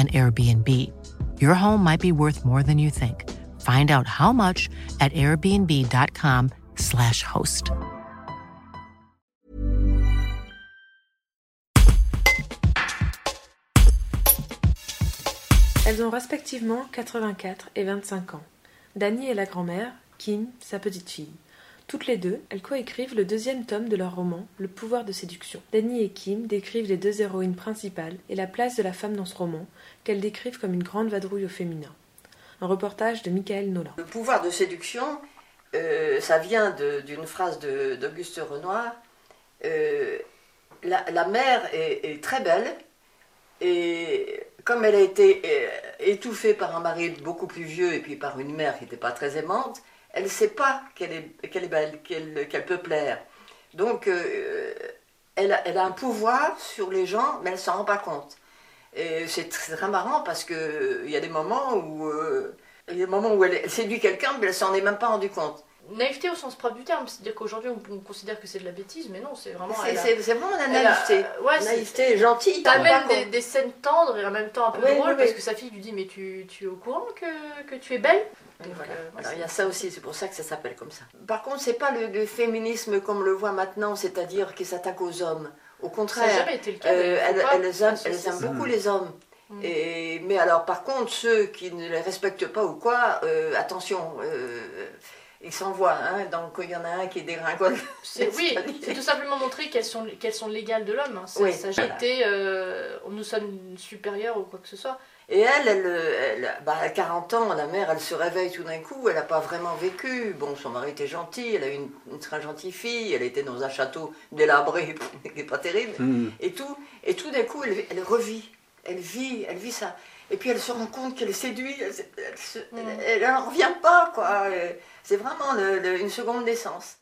an Airbnb. Your home might be worth more than you think. Find out how much at airbnb.com/slash host. Elles ont respectivement 84 et 25 ans. Dani est la grand-mère, Kim, sa petite-fille. Toutes les deux, elles coécrivent le deuxième tome de leur roman, Le pouvoir de séduction. Dani et Kim décrivent les deux héroïnes principales et la place de la femme dans ce roman, qu'elles décrivent comme une grande vadrouille au féminin. Un reportage de Michael Nolan. Le pouvoir de séduction, euh, ça vient d'une phrase d'Auguste Renoir. Euh, la, mère est, est très belle et comme elle a été euh, étouffée par un mari beaucoup plus vieux et puis par une mère qui n'était pas très aimante, elle ne sait pas qu'elle est, qu'elle est belle, qu'elle peut plaire. Donc euh, elle, a, elle a un pouvoir sur les gens, mais elle ne s'en rend pas compte. Et c'est très, très marrant parce qu'il y a des moments où, euh, il y a des moments où elle, elle séduit quelqu'un, mais elle s'en est même pas rendu compte. Naïveté au sens propre du terme, c'est-à-dire qu'aujourd'hui on, on considère que c'est de la bêtise, mais non, c'est vraiment. C'est vraiment la elle a- naïveté. ouais, naïveté gentille. T'as même des, des scènes tendres et en même temps un peu Oui, drôles oui, parce oui. que sa fille lui dit Mais tu, tu es au courant que, que tu es belle? Donc, Voilà. euh, il y a ça aussi, c'est pour ça que ça s'appelle comme ça. Par contre, c'est pas le, le féminisme comme on le voit maintenant, c'est-à-dire qui s'attaque aux hommes. Au contraire, euh, elles, aiment, elles beaucoup les hommes. Mm. Et, mais alors, par contre, ceux qui ne les respectent pas ou quoi, euh, attention, ils s'envoient. Hein, donc il y en a un qui dégringole. C'est- Oui, c'est tout simplement montrer qu'elles sont, qu'elles sont légales de l'homme. Hein. Ça, Oui, ça voilà. été, nous sommes supérieurs ou quoi que ce soit. Et elle, elle, elle- bah, à 40 ans, la mère, elle se réveille tout d'un coup, elle n'a pas vraiment vécu. Bon, son mari était gentil, elle a eu une, une très gentille fille, elle était dans un château délabré, qui n'est pas terrible, et tout. Et tout d'un coup, elle, elle revit, elle vit, elle vit ça. Et puis elle se rend compte qu'elle est séduite, elle, se- Mm. n'en revient pas, quoi. Euh, C'est vraiment le- le- une seconde naissance.